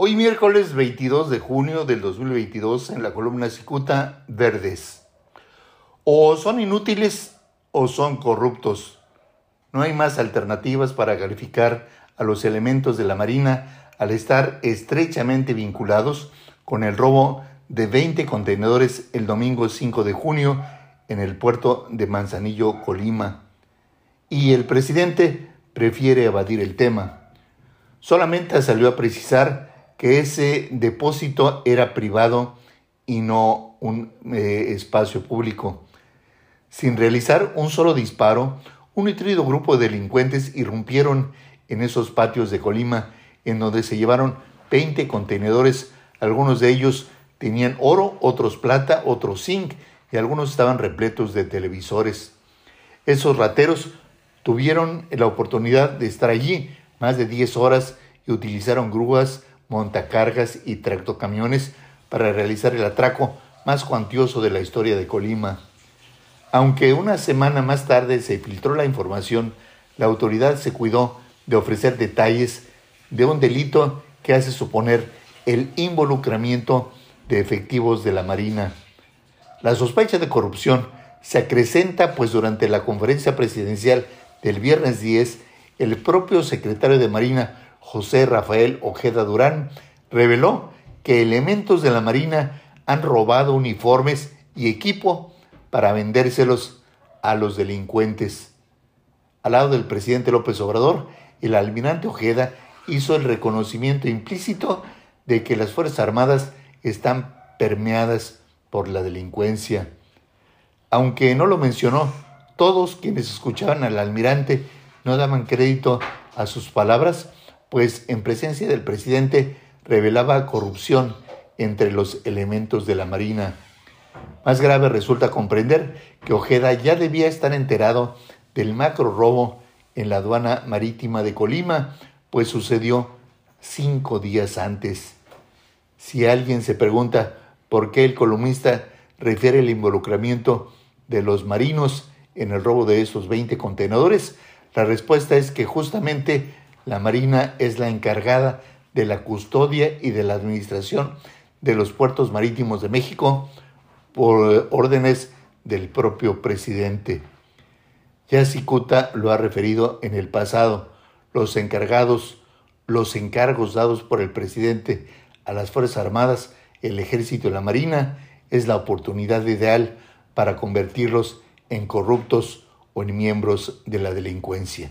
Hoy miércoles 22 de junio del 2022 en la columna Cicuta Verdes. O son inútiles o son corruptos. No hay más alternativas para calificar a los elementos de la Marina al estar estrechamente vinculados con el robo de 20 contenedores el domingo 5 de junio en el puerto de Manzanillo, Colima. Y el presidente prefiere evadir el tema. Solamente salió a precisar que ese depósito era privado y no un eh, espacio público. Sin realizar un solo disparo, un nutrido grupo de delincuentes irrumpieron en esos patios de Colima, en donde se llevaron 20 contenedores, algunos de ellos tenían oro, otros plata, otros zinc y algunos estaban repletos de televisores. Esos rateros tuvieron la oportunidad de estar allí más de 10 horas y utilizaron grúas montacargas y tractocamiones para realizar el atraco más cuantioso de la historia de Colima. Aunque una semana más tarde se filtró la información, la autoridad se cuidó de ofrecer detalles de un delito que hace suponer el involucramiento de efectivos de la Marina. La sospecha de corrupción se acrecenta pues durante la conferencia presidencial del viernes 10, el propio secretario de Marina, José Rafael Ojeda Durán, reveló que elementos de la Marina han robado uniformes y equipo para vendérselos a los delincuentes. Al lado del presidente López Obrador, el almirante Ojeda hizo el reconocimiento implícito de que las Fuerzas Armadas están permeadas por la delincuencia. Aunque no lo mencionó, todos quienes escuchaban al almirante no daban crédito a sus palabras pues en presencia del presidente revelaba corrupción entre los elementos de la Marina. Más grave resulta comprender que Ojeda ya debía estar enterado del macro robo en la aduana marítima de Colima, pues sucedió cinco días antes. Si alguien se pregunta por qué el columnista refiere el involucramiento de los marinos en el robo de esos 20 contenedores, la respuesta es que justamente la Marina es la encargada de la custodia y de la administración de los puertos marítimos de México por órdenes del propio presidente. Ya Cicuta lo ha referido en el pasado. Los encargados, los encargos dados por el presidente a las Fuerzas Armadas, el Ejército y la Marina es la oportunidad ideal para convertirlos en corruptos o en miembros de la delincuencia.